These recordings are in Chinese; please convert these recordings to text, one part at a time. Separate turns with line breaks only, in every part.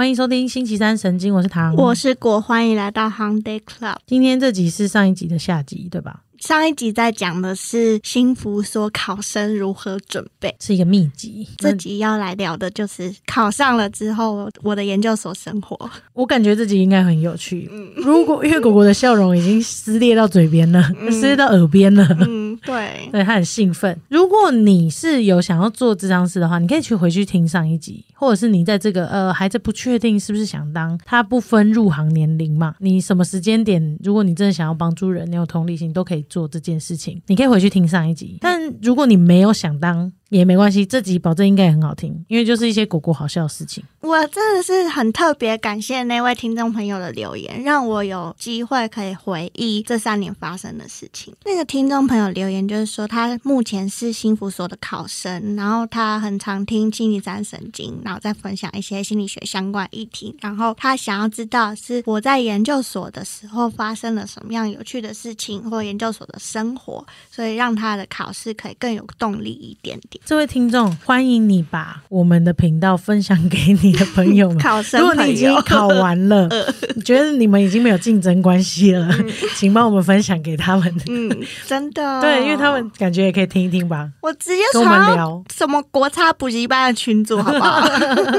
欢迎收听星期三神经，我是唐，
我是果，欢迎来到 Hyundai Club。
今天这集是上一集的下集，对吧？
上一集在讲的是新福所考生如何准备，
是一个秘籍。
这集要来聊的就是考上了之后我的研究所生活。
我感觉这集应该很有趣。如果因为果果的笑容已经撕裂到嘴边了，撕裂到耳边了。
嗯，对，
对他很兴奋。如果你是有想要做智商师的话，你可以去回去听上一集，或者是你在这个呃还在不确定是不是想当，它不分入行年龄嘛，你什么时间点，如果你真的想要帮助人，你有同理心，都可以。做这件事情，你可以回去听上一集。但如果你没有想当，也没关系，这集保证应该也很好听，因为就是一些果果好笑的事情。
我真的是很特别感谢那位听众朋友的留言，让我有机会可以回忆这三年发生的事情。那个听众朋友留言就是说，他目前是幸福所的考生，然后他很常听心理战神经，然后再分享一些心理学相关议题，然后他想要知道是我在研究所的时候发生了什么样有趣的事情，或研究所的生活，所以让他的考试可以更有动力一点点。
这位听众，欢迎你把我们的频道分享给你的朋友们。
考生
如果你已经考完了，觉得你们已经没有竞争关系了，请帮我们分享给他们。
嗯，真的，
对，因为他们感觉也可以听一听吧。
我直接
跟我们聊
什么国差补习班的群组，好不好？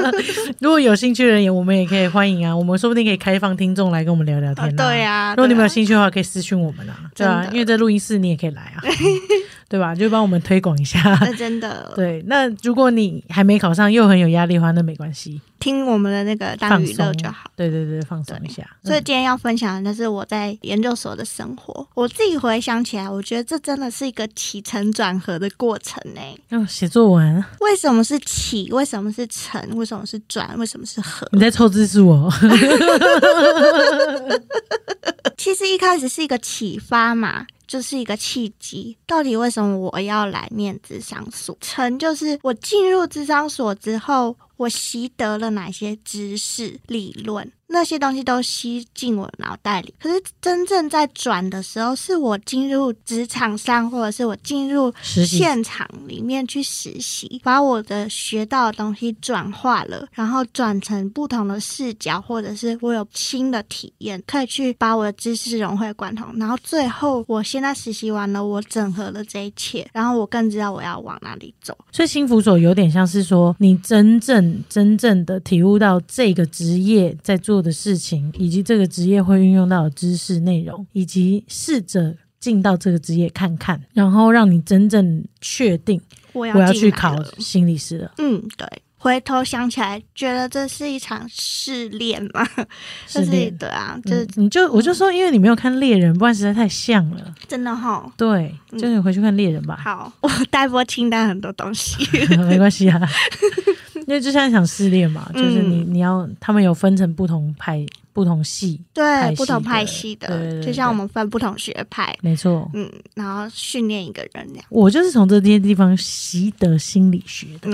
如果有兴趣的人，我们也可以欢迎啊。我们说不定可以开放听众来跟我们聊聊天。
对啊，
如果你们有兴趣的话，可以私讯我们啊。对啊，因为在录音室你也可以来啊。对吧？就帮我们推广一下。
那 真的。
对，那如果你还没考上又很有压力的话，那没关系，
听我们的那个当娱乐就好。
对对对，放松一下。
所以今天要分享的是我在研究所的生活。我自己回想起来，我觉得这真的是一个起承转合的过程呢。
要写作文？
为什么是起？为什么是承？为什么是转？为什么是合？
你在凑字数哦。
其实一开始是一个启发嘛。就是一个契机。到底为什么我要来念智商所？成就是我进入智商所之后，我习得了哪些知识理论？那些东西都吸进我脑袋里，可是真正在转的时候，是我进入职场上，或者是我进入现场里面去实习，把我的学到的东西转化了，然后转成不同的视角，或者是我有新的体验，可以去把我的知识融会贯通，然后最后我现在实习完了，我整合了这一切，然后我更知道我要往哪里走。
所以幸福所有点像是说，你真正真正的体悟到这个职业在做。的事情，以及这个职业会运用到的知识内容，以及试着进到这个职业看看，然后让你真正确定
我
要去考心理师了。
嗯，对。回头想起来，觉得这是一场试炼嘛？
试炼
对啊，就是
你就我就说，因为你没有看猎人，不然实在太像了。
真的哈？
对，就你回去看猎人吧。
好，我 待播清单很多东西，
没关系啊。因为就像想试炼嘛，就是你你要他们有分成不同派、不同系，
对，不同派系
的，
就像我们分不同学派，
没错，
嗯，然后训练一个人那样。
我就是从这些地方习得心理学的。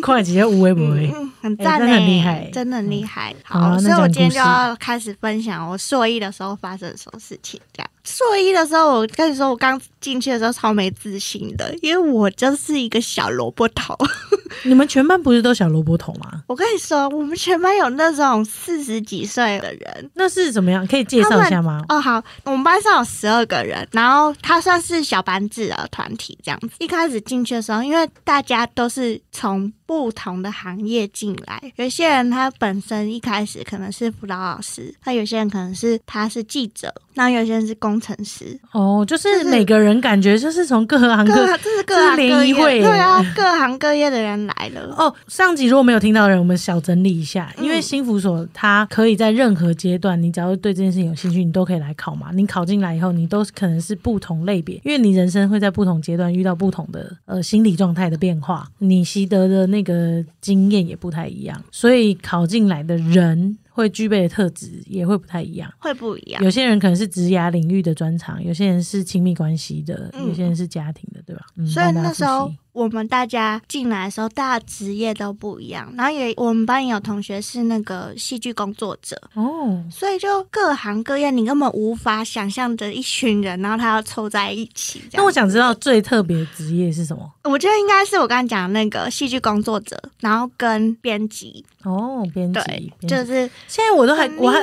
快捷无微不微，
很赞
很厉害，
真的很厉害。好，所以我今天就要开始分享我硕一的时候发生什么事情。这样，硕一的时候，我跟你说，我刚进去的时候超没自信的，因为我就是一个小萝卜头。
你们全班不是都小萝卜头吗？
我跟你说，我们全班有那种四十几岁的人，
那是怎么样？可以介绍一下吗？
哦，好，我们班上有十二个人，然后他算是小班制的团体这样子。一开始进去的时候，因为大家都是从不同的行业进来，有些人他本身一开始可能是辅导老师，那有些人可能是他是记者，那有些人是工程师。
哦，就是每个人感觉就是从各行各，
这是各行各业，对啊，各行各业的人来了。哦，
上集如果没有听到的人，我们小整理一下，因为新福所它可以在任何阶段，你只要对这件事情有兴趣，你都可以来考嘛。你考进来以后，你都可能是不同类别，因为你人生会在不同阶段遇到不同的呃心理状态的变化，你习得的。那个经验也不太一样，所以考进来的人会具备的特质也会不太一样。
会不一样。
有些人可能是职涯领域的专长，有些人是亲密关系的，
嗯
有些人是家庭的，对吧？嗯
所以那时候我们大家进来的时候，大家职业都不一样。然后也我们班也有同学是那个戏剧工作者，
哦，
所以就各行各业，你根本无法想象的一群人，然后他要凑在一起。
那我想知道最特别的职业是什么？
我觉得应该是我刚刚讲的那个戏剧工作者，然后跟编辑，
哦，编辑
就是
现在我都还我还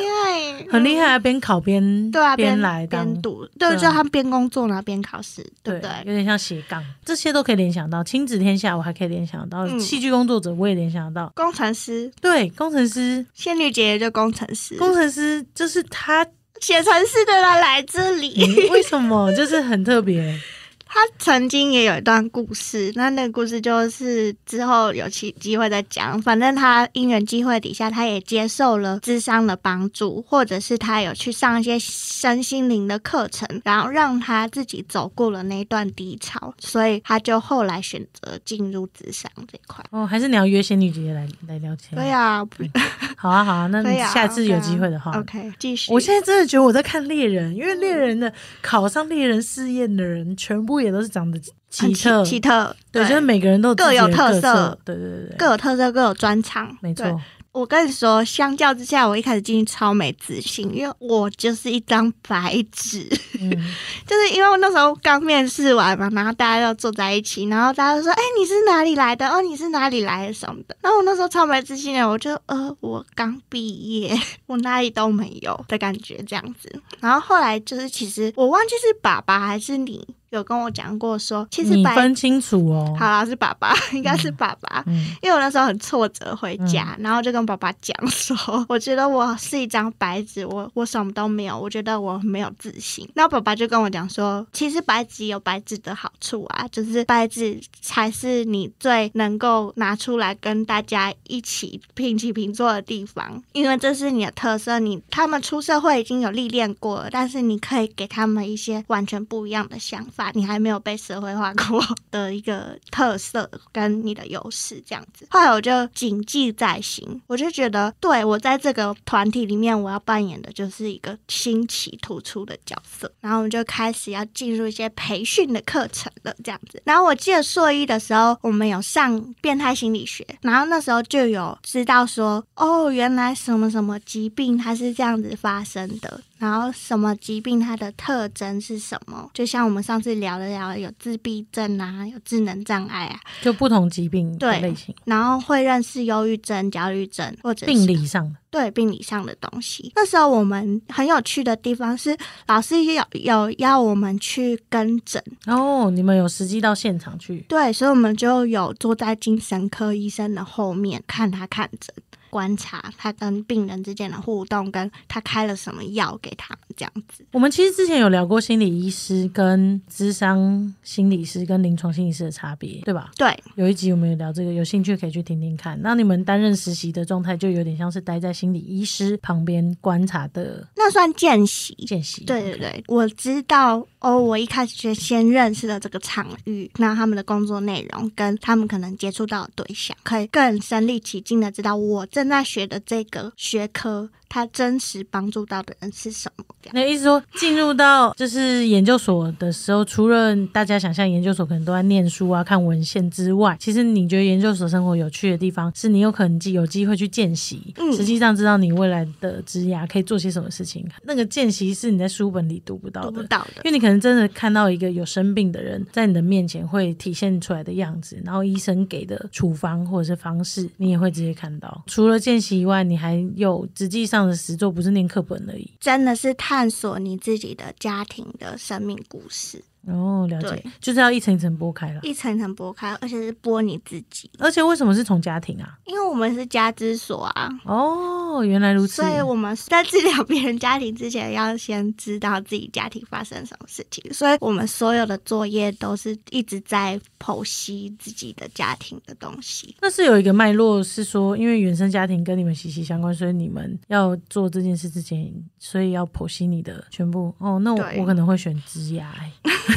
很厉害啊，边考边
对啊，
边
边
来当
边读，
对
就他边工作然后边考试，对不对？
有点像斜杠，这些都可以联想到。亲子天下我还可以联想到，
嗯
戏剧工作者我也联想到。
工程师，
对，工程师，
仙女姐姐就工程师，
工程师就是他，
写程式的人来这里。
嗯为什么就是很特别？
他曾经也有一段故事，那那个故事就是之后有机机会再讲。反正他因缘机会底下，他也接受了智商的帮助，或者是他有去上一些身心灵的课程，然后让他自己走过了那一段低潮，所以他就后来选择进入智商这块。
哦，还是你要约仙女姐姐来来聊天？
对啊，不
好啊，好啊，那你下次有机会的话。
，OK，继续。
我现在真的觉得我在看猎人，因为猎人的考上猎人试验的人，全部也都是长得奇特，
奇特，
对，就是每个人都
各有特
特
色
对对对对，
各有特色，各有专长，
没错。
我跟你说，相较之下，我一开始进去超没自信，因为我就是一张白纸，
嗯，
就是因为我那时候刚面试完嘛，然后大家就坐在一起，然后大家就说：“哎、你是哪里来的？哦，你是哪里来的什么的？”然后我那时候超没自信的，我就呃，我刚毕业，我哪里都没有的感觉这样子。然后后来就是，其实我忘记是爸爸还是你有跟我讲过说，其实白
你分清楚哦。
好啦是爸爸，应该是爸爸。
嗯，
因为我那时候很挫折回家，然后就跟爸爸讲说，我觉得我是一张白纸，我我什么都没有，我觉得我没有自信。然后爸爸就跟我讲说，其实白纸有白纸的好处啊，就是白纸才是你最能够拿出来跟大家一起平起平坐的地方，因为这是你的特色。你他们出社会已经有历练过了，但是你可以给他们一些完全不一样的想法，你还没有被社会化过的一个特色跟你的优势这样子。后来我就谨记在心，我就觉得，对我在这个团体里面，我要扮演的就是一个新奇突出的角色。然后我们就开始要进入一些培训的课程了，这样子。然后我记得硕一的时候，我们有上变态心理学，然后那时候就有知道说，哦，原来什么什么疾病它是这样子发生的。然后什么疾病它的特征是什么？就像我们上次聊了聊，有自闭症啊，有智能障碍啊，
就不同疾病
对
类型，
然后会认识忧郁症、焦虑症或者是
病理上的。
对病理上的东西。那时候我们很有趣的地方是，老师有有要我们去跟诊，
哦，你们有实际到现场去？
对，所以我们就有坐在精神科医生的后面看他看诊。观察他跟病人之间的互动，跟他开了什么药给他们这样子。
我们其实之前有聊过心理医师跟智商心理师跟临床心理师的差别，对吧？
对，
有一集我们有聊这个，有兴趣可以去听听看。那你们担任实习的状态，就有点像是待在心理医师旁边观察的
那算见习。
见习。
对对对，我知道哦。我一开始就先认识了这个场域，那他们的工作内容跟他们可能接触到的对象，可以更身临其境的知道我正在学的这个学科，它真实帮助到的人是什么。
那意思说，进入到就是研究所的时候，除了大家想象研究所可能都在念书啊、看文献之外，其实你觉得研究所生活有趣的地方，是你有可能有机会去见习，
嗯
实际上知道你未来的职涯可以做些什么事情。那个见习是你在书本里读不到的。
读不到的
因。为你可能真的看到一个有生病的人在你的面前会体现出来的样子，然后医生给的处方或者是方式，你也会直接看到。除了见习以外，你还有实际上这样的实作，不是念课本而已。
真的是探索你自己的家庭的生命故事，
哦，了解，就是要一层一层剥开了。
一层层剥开，而且是剥你自己，
而且为什么是从家庭啊？
因为我们是家之所啊，
哦，原来如此
所。以我们在治疗别人家庭之前，要先知道自己家庭发生什么事情。所以我们所有的作业都是一直在剖析自己的家庭的东西。
那是有一个脉络，是说因为原生家庭跟你们息息相关，所以你们要做这件事之前，所以要剖析你的全部。哦，那我我可能会选职涯、欸。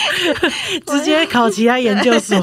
直接考其他研究所。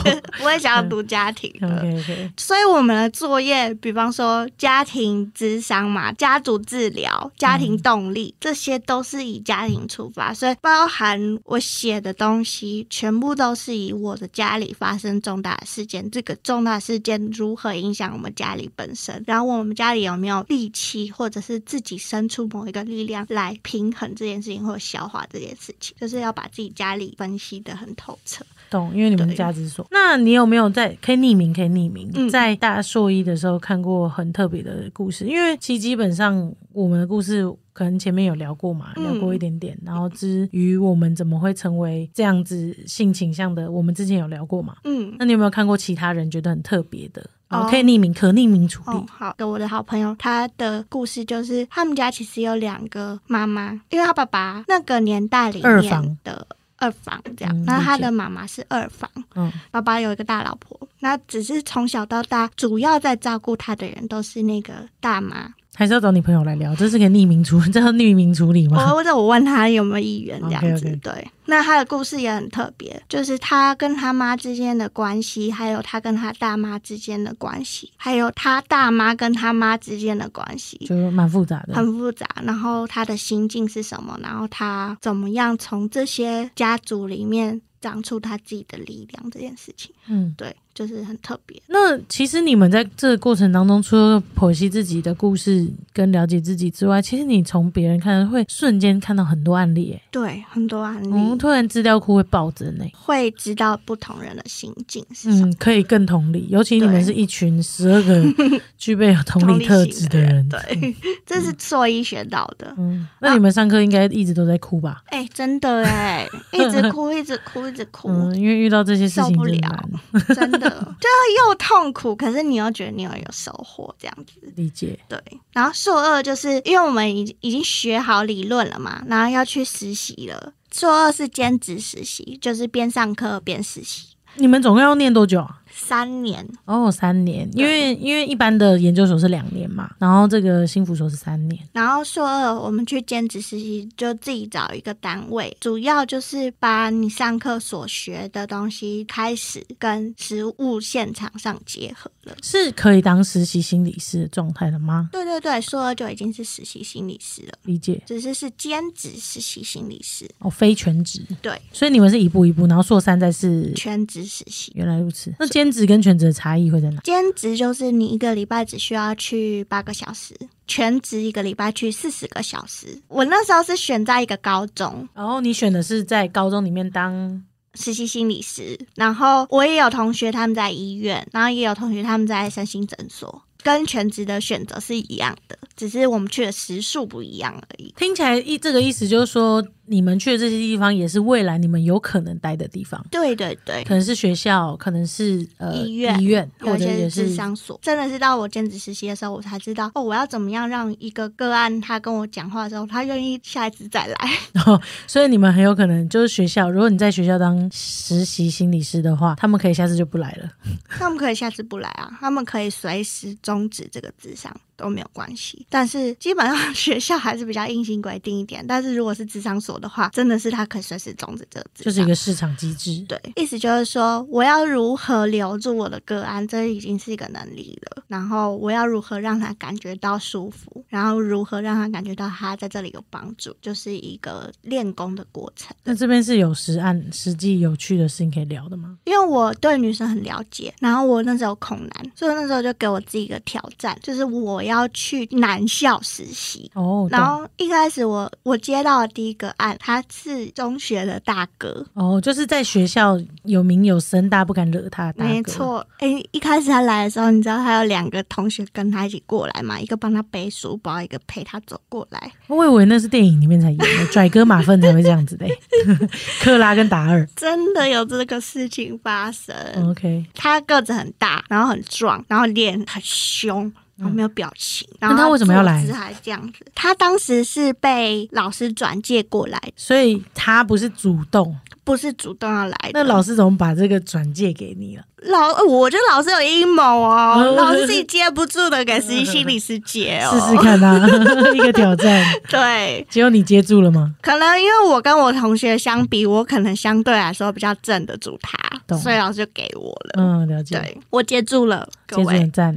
我也 想要读家庭的。
OK OK，
所以我们的作业，比方说家庭智商嘛、家族治疗、家庭动力，这些都是以家庭出发，所以包含我写的东西，全部都是以我的家里发生重大事件，这个重大事件如何影响我们家里本身，然后我们家里有没有力气，或者是自己生出某一个力量来平衡这件事情或消化这件事情，就是要把自己家里分析的很透彻。
懂，因为你们家之所。那你有没有在可以匿名？可以匿名，
嗯
在大硕一的时候看过很特别的故事，因为其实基本上我们的故事可能前面有聊过嘛，
嗯
聊过一点点，然后至于我们怎么会成为这样子性倾向的，我们之前有聊过嘛。
嗯。
那你有没有看过其他人觉得很特别的？
哦
哦，可以匿名，可匿名处理。
哦，好，我的好朋友，他的故事就是他们家其实有两个妈妈，因为他爸爸那个年代里面
二房
的二房这样。
嗯，
那、他的妈妈是二房，
嗯，
爸爸有一个大老婆，那只是从小到大主要在照顾他的人都是那个大妈。
还是要找你朋友来聊，这是个匿名处，这要匿名处理吗？
我或者我问他有没有意愿这样子对。那他的故事也很特别，就是他跟他妈之间的关系，还有他跟他大妈之间的关系，还有他大妈跟他妈之间的关系。
就是蛮复杂的。
很复杂，然后他的心境是什么？然后他怎么样从这些家族里面长出他自己的力量？这件事情，
嗯，
对，就是很特别。
那其实你们在这个过程当中，除了剖析自己的故事跟了解自己之外，其实你从别人看会瞬间看到很多案例，哎，
对，很多案例、
嗯，突然资料库会暴增哎。
会知道不同人的心境是什么。
嗯，可以更同理，尤其你们是一群十二个 具备有同理特质的人。
对，这是做医学到的。
嗯，那你们上课应该一直都在哭吧？
哎、真的哎，一直哭，一直哭，一直哭，
嗯，因为遇到这些事情
受不了
真难
真的 就又痛苦，可是你又觉得你有有收获，这样子。
理解。
对，然后硕二就是因为我们已经已经学好理论了嘛，然后要去实习了。硕二是兼职实习，就是边上课边实习，
你们总共要念多久啊？
三年。
哦，三年，因为因为一般的研究所是两年嘛，然后这个新福所是三年。
然后硕二我们去兼职实习，就自己找一个单位，主要就是把你上课所学的东西开始跟实物现场上结合了。
是可以当实习心理师的状态了吗？
对对对，硕二就已经是实习心理师了，
理解
只是是兼职实习心理师，
哦，非全职，
对，
所以你们是一步一步，然后硕三再是
全职实习。
原来如此。那兼职跟全职的差异会在哪？
兼职就是你一个礼拜只需要去八个小时，全职一个礼拜去四十个小时。我那时候是选在一个高中
然后你选的是在高中里面当
实习心理师，然后我也有同学他们在医院，然后也有同学他们在身心诊所，跟全职的选择是一样的，只是我们去的时数不一样而已。
听起来意这个意思就是说，你们去的这些地方也是未来你们有可能待的地方，
对对对，
可能是学校，可能是呃
医院
医院，或者也是
商所，真的是到我兼职实习的时候，我才知道哦，我要怎么样让一个个案他跟我讲话的时候，他愿意下一次再来。
哦所以你们很有可能就是学校，如果你在学校当实习心理师的话，他们可以下次就不来了。
他们可以下次不来啊，他们可以随时终止这个字上。都没有关系。但是基本上 学校还是比较硬性规定一点，但是如果是职场所的话，真的是他可以随时终止这个。
就是一个市场机制。
对，意思就是说，我要如何留住我的个案，这已经是一个能力了。然后我要如何让他感觉到舒服，然后如何让他感觉到他在这里有帮助，就是一个练功的过程。
那这边是有实案、实际有趣的事情可以聊的吗？
因为我对女生很了解，然后我那时候恐男，所以那时候就给我自己一个挑战，就是我要去男校实习。
哦，
然后一开始我我接到的第一个案，他是中学的大哥，
哦，就是在学校有名有声，大家不敢惹他的。
没，错。诶，一开始他来的时候，你知道他有两个同学跟他一起过来嘛？一个帮他背书包，一个陪他走过来。
我以为那是电影里面才演的，拽哥马粪才会这样子的。克拉跟达尔。
真的有这个事情发生。
OK，
他个子很大，然后很壮，然后脸很凶。然后没有表情，然后
他为什么要来
还这样子？他当时是被老师转借过来，
所以他不是主动，
不是主动要来的。
那老师怎么把这个转借给你了？
老，我觉得老师有阴谋哦，
嗯
老师自己 接不住的，给实习心理师接哦。
试试看啊，一个挑战。
对，
只有你接住了吗？
可能因为我跟我同学相比，我可能相对来说比较镇得住他，所以老师就给我了。
嗯，了解。
对，我接住了，各
接住
位。
赞。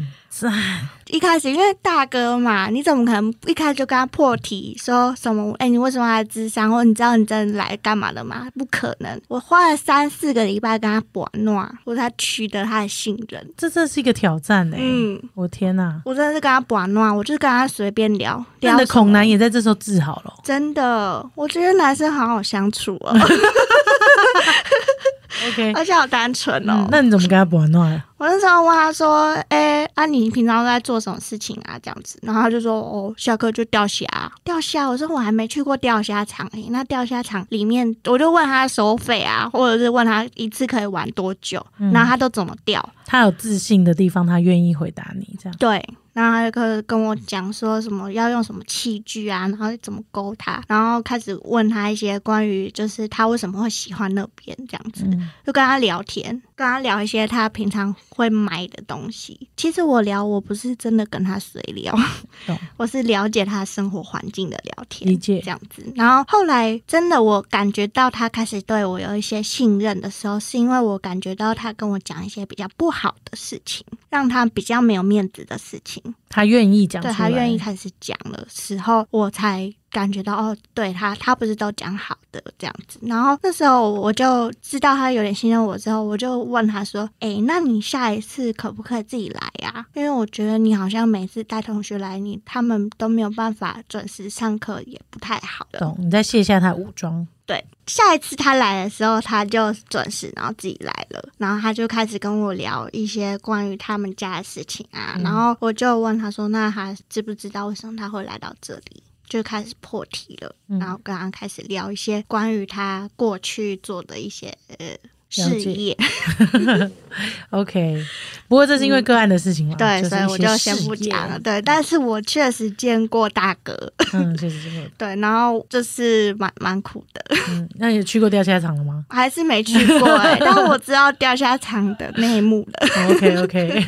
一开始因为大哥嘛，你怎么可能一开始就跟他破题说什么？哎、你为什么来智商？或你知道你真的来干嘛的吗？不可能！我花了三四个礼拜跟他把诺，我才取得他的信任。
这真是一个挑战哎、
嗯，
我天哪！
我真的是跟他把诺，我就是跟他随便聊。聊什么
那你的恐男也在这时候治好了哦。
真的，我觉得男生好好相处哦，
OK，
而且好单纯哦。
嗯，那你怎么跟他玩呢？
我那时候问他说：“哎、啊，你平常都在做什么事情啊？”这样子，然后他就说：“哦，下课就钓虾，钓虾。”我说：“我还没去过钓虾场诶、那钓虾场里面，我就问他收费啊，或者是问他一次可以玩多久，
嗯
然后他都怎么钓。
他有自信的地方，他愿意回答你这样。
对，然后他就跟跟我讲说什么要用什么器具啊，然后怎么勾他，然后开始问他一些关于就是他为什么会喜欢那边这样子。
嗯，
就跟他聊天，跟他聊一些他平常会买的东西。其实我聊，我不是真的跟他随聊，我是了解他生活环境的聊天，
理解
这样子。然后后来真的我感觉到他开始对我有一些信任的时候，是因为我感觉到他跟我讲一些比较不好的事情，让他比较没有面子的事情。
他愿意讲，
对他愿意开始讲的时候，我才感觉到哦，对他，他不是都讲好的这样子。然后那时候我就知道他有点信任我之后，我就问他说：“诶，那你下一次可不可以自己来呀、因为我觉得你好像每次带同学来，你他们都没有办法准时上课，也不太好。
懂。你再卸下他的武装，
对，下一次他来的时候，他就准时，然后自己来了，然后他就开始跟我聊一些关于他们家的事情啊，
嗯
然后我就问他说，那他知不知道为什么他会来到这里？就开始破题了，
嗯
然后跟他开始聊一些关于他过去做的一些事
解
业，
OK，不过这是因为个案的事情嘛，
对，所以我就先不讲了。对，但是我确实见过大哥，
嗯，确实见过。
对，然后就是蛮蛮苦的，
嗯，那你去过钓虾场了吗
还是没去过哎、但我知道钓虾场的内幕了。？
OK OK，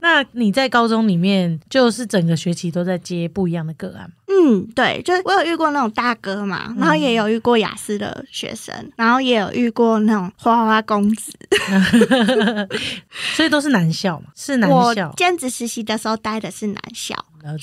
那你在高中里面就是整个学期都在接不一样的个案吗？
嗯，对，就是我有遇过那种大哥嘛，然后也有遇过雅思的学生，然后也有遇过那种花花公子。
所以都是男校嘛，是男
我
校，
兼职实习的时候待的是男校。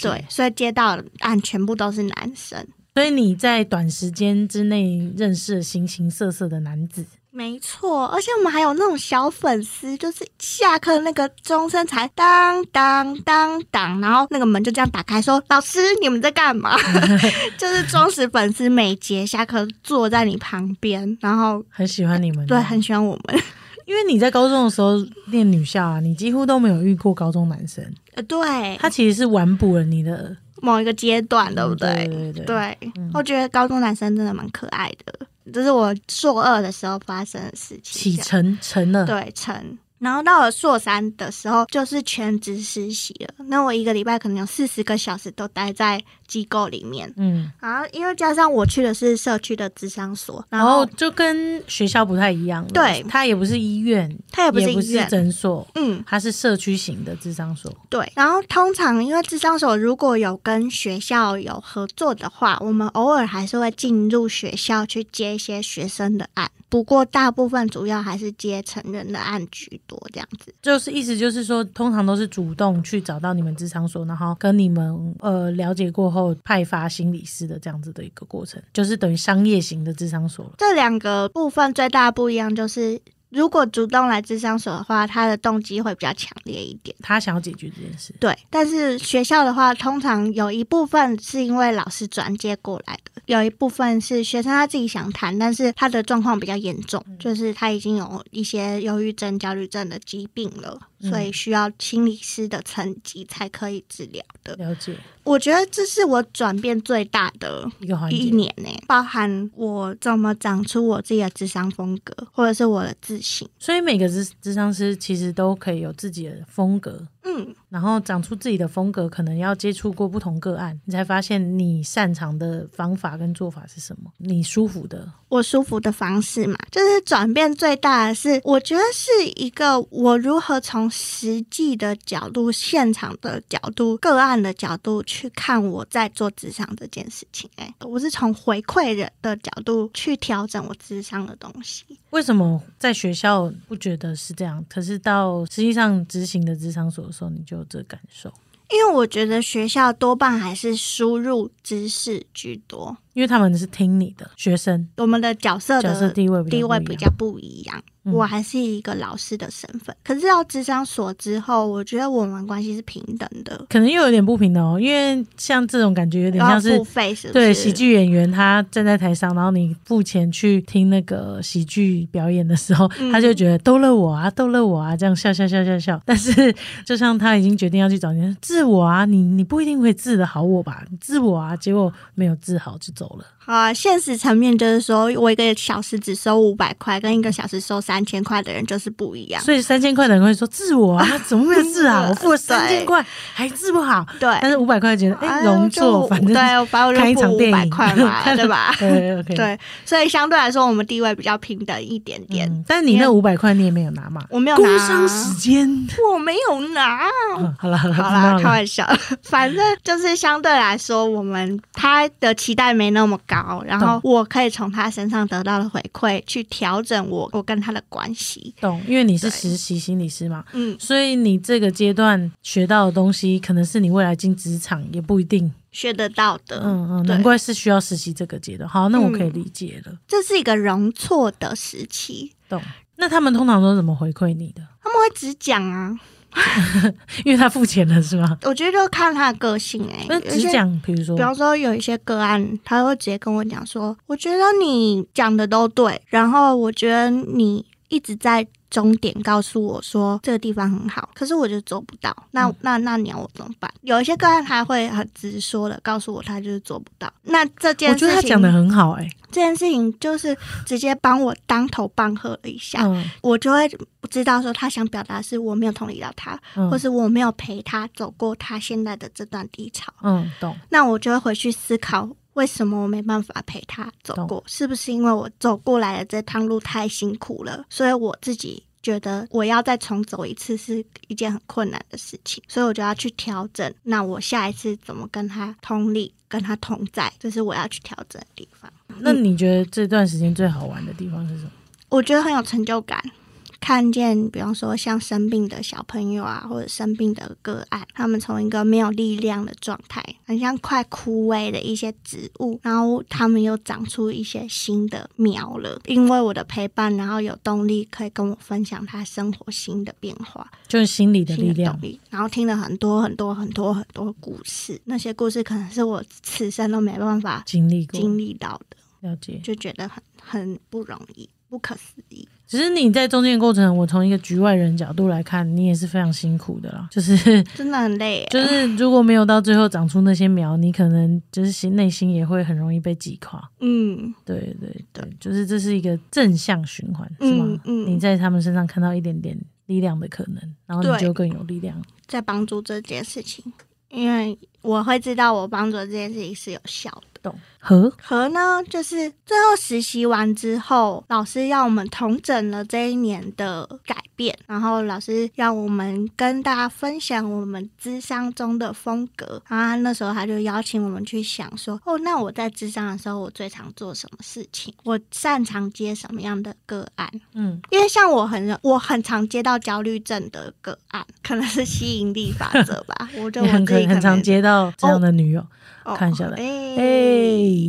对，所以接到的案全部都是男生。
所以你在短时间之内认识了形形色色的男子，
没错，而且我们还有那种小粉丝，就是下课那个钟声才当当当当，然后那个门就这样打开说，老师你们在干嘛？就是忠实粉丝，每节下课坐在你旁边，然后
很喜欢你们。
对很喜欢我们。
因为你在高中的时候念女校啊，你几乎都没有遇过高中男生，
呃，对，
他其实是完补了你的，
某一个阶段，对不对？
对对对
对
嗯
我觉得高中男生真的蛮可爱的，这是我硕二的时候发生的事情。
启程成了，
对，成。然后到了硕三的时候，就是全职实习了。那我一个礼拜可能有四十个小时都待在机构里面。
嗯，
然后因为加上我去的是社区的智商所，然
然后
后
就跟学校不太一样了，
对
它也不是医院，
它也不是
不
医院，
诊所，
嗯，
它是社区型的智商所，
对。然后通常因为智商所如果有跟学校有合作的话，我们偶尔还是会进入学校去接一些学生的案。不过大部分主要还是接成人的案居多，这样子。
就是意思就是说，通常都是主动去找到你们智商所，然后跟你们呃了解过后派发心理师的这样子的一个过程，就是等于商业型的智商所。
这两个部分最大的不一样就是，如果主动来智商所的话，他的动机会比较强烈一点。
他想要解决这件事，
对，但是学校的话，通常有一部分是因为老师转接过来的，有一部分是学生他自己想谈，但是他的状况比较严重，就是他已经有一些忧郁症、焦虑症的疾病了，所以需要心理师的层级才可以治疗的。
了解
我觉得这是我转变最大的
一个。
一年呢、包含我怎么长出我自己的智商风格，或者是我的自信。
所以每个智智商师其实都可以有自己的风格，
嗯，
然后长出自己的风格，可能要接触过不同个案，你才发现你擅长的方法跟做法是什么，你舒服的。
我舒服的方式嘛，就是转变最大的是，我觉得是一个我如何从实际的角度、现场的角度、个案的角度去看我在做智商这件事情、哎，我是从回馈人的角度去调整我智商的东西。
为什么在学校不觉得是这样？可是到实际上执行的智商所的时候，你就有这感受？
因为我觉得学校多半还是输入知识居多，
因为他们是听你的学生，
我们的角色
角色
的
地位比较
地位
不一样
比较不一样。
嗯
我还是一个老师的身份，可是到智商所之后，我觉得我们关系是平等的，
可能又有点不平等哦，因为像这种感觉有点像是
付费是？
对喜剧演员，他站在台上，然后你付钱去听那个喜剧表演的时候，
嗯
他就觉得逗乐我啊，逗乐我啊，这样笑笑笑笑笑。但是就像他已经决定要去找你治我啊，你你不一定会治得好我吧？你治我啊，结果没有治好就走了。
好啊，现实层面就是说，我一个小时只收五百块，跟一个小时收三千块的人就是不一样。
所以三千块的人会说治我啊，怎么没有治啊？我付了三千
对
块还治不好，
对，
但是五百块觉得哎
哎
容错，反正
对，反正我
场电影
百块嘛，对吧？
对
对，所以相对来说，我们地位比较平等一点点。
嗯，但你那五百块你也没有拿嘛？
我没有拿
工伤时间。
我没有拿。
嗯 好了好了，
好啦，开玩笑，反正就是相对来说，我们他的期待没那么高，然后我可以从他身上得到的回馈去调整我我跟他的关系。
懂，因为你是实习心理师嘛，
嗯，
所以你这个阶段学到的东西，可能是你未来进职场也不一定。
学得到的，
嗯嗯，难怪是需要实习这个阶段。好，那我可以理解了，
这是一个容错的时期。
懂。那他们通常都怎么回馈你的？
他们会只讲啊，
因为他付钱了是吗？
我觉得就看他的个性哎、
那只讲，比如说
比，方说有一些个案，他会直接跟我讲说，我觉得你讲的都对，然后我觉得你一直在终点告诉我说这个地方很好，可是我就做不到，那、
嗯
那那你要我怎么办？有一些个案他会很直说的告诉我他就是做不到，那这件事情
觉得他讲的很好、哎，
这件事情就是直接帮我当头棒喝了一下。
嗯
我就会知道说他想表达是我没有同理到他，
嗯
或是我没有陪他走过他现在的这段低潮。
嗯，懂，
那我就会回去思考，为什么我没办法陪他走过？是不是因为我走过来的这趟路太辛苦了，所以我自己觉得我要再重走一次是一件很困难的事情，所以我就要去调整。那我下一次怎么跟他同力，跟他同在，这是我要去调整的地方。
那你觉得这段时间最好玩的地方是什么？
我觉得很有成就感。看见，比方说像生病的小朋友啊，或者生病的个案，他们从一个没有力量的状态，很像快枯萎的一些植物，然后他们又长出一些新的苗了。因为我的陪伴，然后有动力可以跟我分享他生活新的变化、
就是心理的力量。
力，然后听了很多很多很多很多故事，那些故事可能是我此生都没办法
经历过，
经历到的，
了解。
就觉得很很不容易，不可思议。
只是你在中间的过程，我从一个局外人角度来看，你也是非常辛苦的啦。就是
真的很累耶，
就是，如果没有到最后长出那些苗，你可能就是心内心也会很容易被击垮。
嗯，
对对对，就是这是一个正向循环，是吗？
嗯嗯
你在他们身上看到一点点力量的可能，然后你就更有力量。
在帮助这件事情，因为我会知道我帮助这件事情是有效的。
懂和
和呢，就是最后实习完之后，老师要我们统整了这一年的改变，然后老师让我们跟大家分享我们智商中的风格。然后他那时候他就邀请我们去想说，哦，那我在智商的时候，我最常做什么事情？我擅长接什么样的个案？
嗯，
因为像我很我很常接到焦虑症的个案，可能是吸引力法则吧。我我自己可能
很常接到这样的女友，
哦
看下来
哎、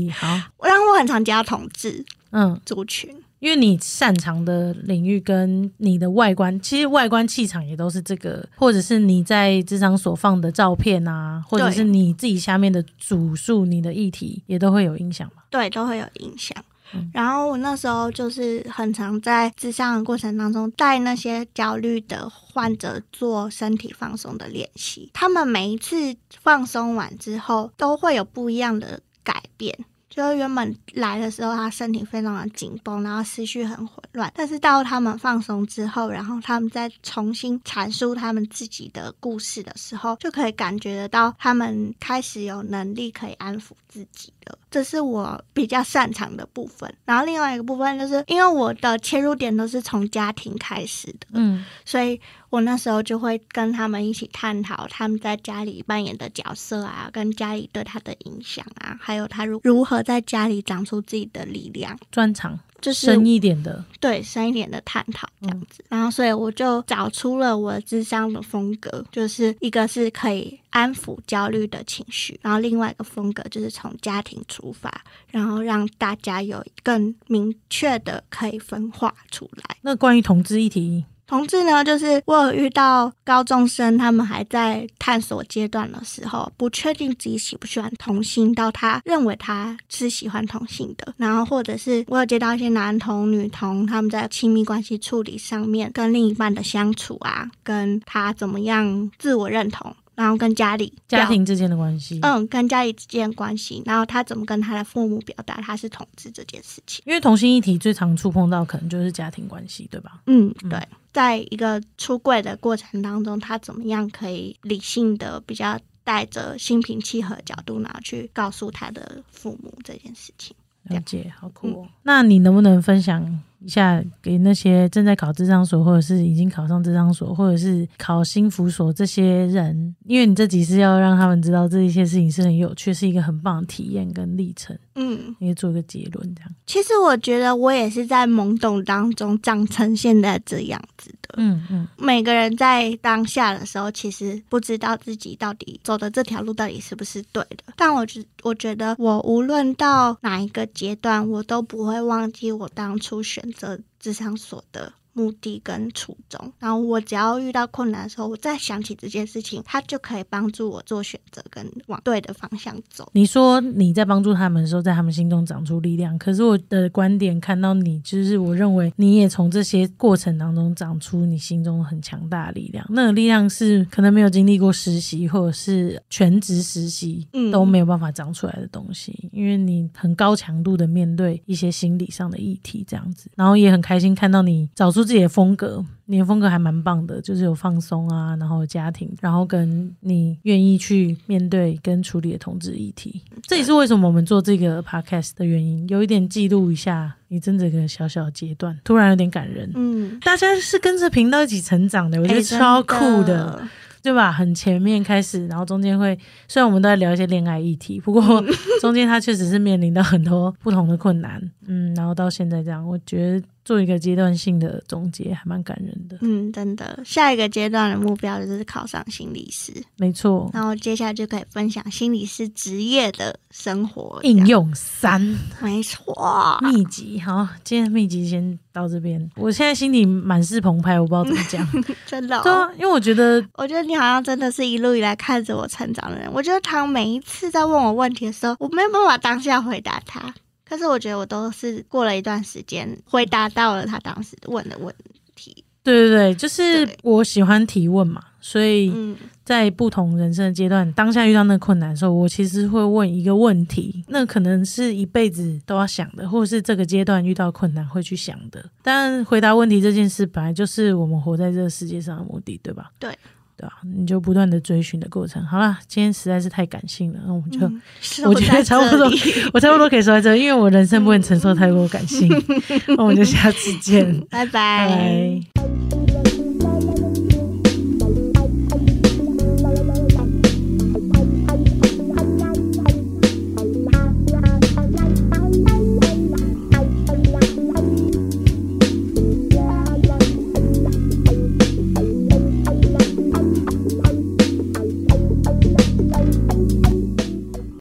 哎、好，
然后我很常接到同志
嗯，
族群，
因为你擅长的领域跟你的外观，其实外观气场也都是这个，或者是你在职场所放的照片啊，或者是你自己下面的主述、你的议题，也都会有影响嘛。
对，都会有影响。
嗯。
然后我那时候就是很常在智商的过程当中带那些焦虑的患者做身体放松的练习，他们每一次放松完之后都会有不一样的改变。就是原本来的时候，他身体非常的紧绷，然后思绪很混乱。但是到他们放松之后，然后他们再重新阐述他们自己的故事的时候，就可以感觉得到他们开始有能力可以安抚自己了。这是我比较擅长的部分。然后另外一个部分就是因为我的切入点都是从家庭开始的，
嗯
所以我那时候就会跟他们一起探讨他们在家里扮演的角色啊，跟家里对他的影响啊，还有他如如何在家里长出自己的力量，
专长
就是
深一点的，
对深一点的探讨这样子。然后，所以我就找出了我智商的风格，就是一个是可以安抚焦虑的情绪，然后另外一个风格就是从家庭出发，然后让大家有更明确的可以分化出来。
那关于同志议题，
同志呢，就是我有遇到高中生，他们还在探索阶段的时候，不确定自己喜不喜欢同性，到他认为他是喜欢同性的。然后或者是我有接到一些男同、女同，他们在亲密关系处理上面跟另一半的相处啊，跟他怎么样自我认同，然后跟家里
家庭之间的关系，
嗯，跟家里之间的关系，然后他怎么跟他的父母表达他是同志这件事情。
因为同性议题最常触碰到可能就是家庭关系，对吧？
嗯，
嗯
对，在一个出柜的过程当中，他怎么样可以理性的、比较带着心平气和的角度，然后去告诉他的父母这件事情。
了解，好酷哦。那你能不能分享一下给那些正在考智商所，或者是已经考上智商所，或者是考心辅所这些人？因为你这集是要让他们知道这一些事情是很有趣，是一个很棒的体验跟历程，
嗯，
你做一个结论，这样。
其实我觉得我也是在懵懂当中长成现在这样子的。
嗯嗯，
每个人在当下的时候，其实不知道自己到底走的这条路到底是不是对的。但我觉我觉得，我无论到哪一个阶段，我都不会忘记我当初选择智商所的目的跟初衷。然后我只要遇到困难的时候，我再想起这件事情，他就可以帮助我做选择跟往对的方向走。
你说你在帮助他们的时候，在他们心中长出力量。可是我的观点看到你，就是我认为你也从这些过程当中长出你心中很强大的力量。那个力量是可能没有经历过实习或者是全职实习
嗯
都没有办法长出来的东西，因为你很高强度的面对一些心理上的议题，这样子，然后也很开心看到你找出自己的风格。你的风格还蛮棒的，就是有放松啊，然后家庭，然后跟你愿意去面对跟处理的同志议题，这也是为什么我们做这个 podcast 的原因，有一点记录一下你真这个小小的阶段，突然有点感人。
嗯，
大家是跟着频道一起成长的，我觉得
哎
超酷
真
的，对吧？很前面开始，然后中间会，虽然我们都在聊一些恋爱议题，不过 中间他确实是面临到很多不同的困难，嗯，然后到现在这样，我觉得做一个阶段性的总结还蛮感人的，
嗯，真的，下一个阶段的目标就是考上心理师。
没错。
然后接下来就可以分享心理师职业的生活
应，用三
没错。
秘籍，好，今天的秘籍先到这边。我现在心里满是澎湃，我不知道怎么讲。
真的、
对
哦，
啊，因为我觉得
我觉得你好像真的是一路以来看着我成长的人。我觉得他每一次在问我问题的时候，我没有办法当下回答他，可是我觉得我都是过了一段时间回答到了他当时问的问题。
对对对，就是我喜欢提问嘛，所以
嗯
在不同人生的阶段，当下遇到那个困难的时候，我其实会问一个问题，那可能是一辈子都要想的，或者是这个阶段遇到困难会去想的。但回答问题这件事，本来就是我们活在这个世界上的目的，对吧？
对。
对啊，你就不断的追寻的过程。好啦，今天实在是太感性了，那我们就、
嗯
我觉得差不多我差不多可以说在这，因为我人生不能承受太多感性。那我们就下次见，
拜
拜拜。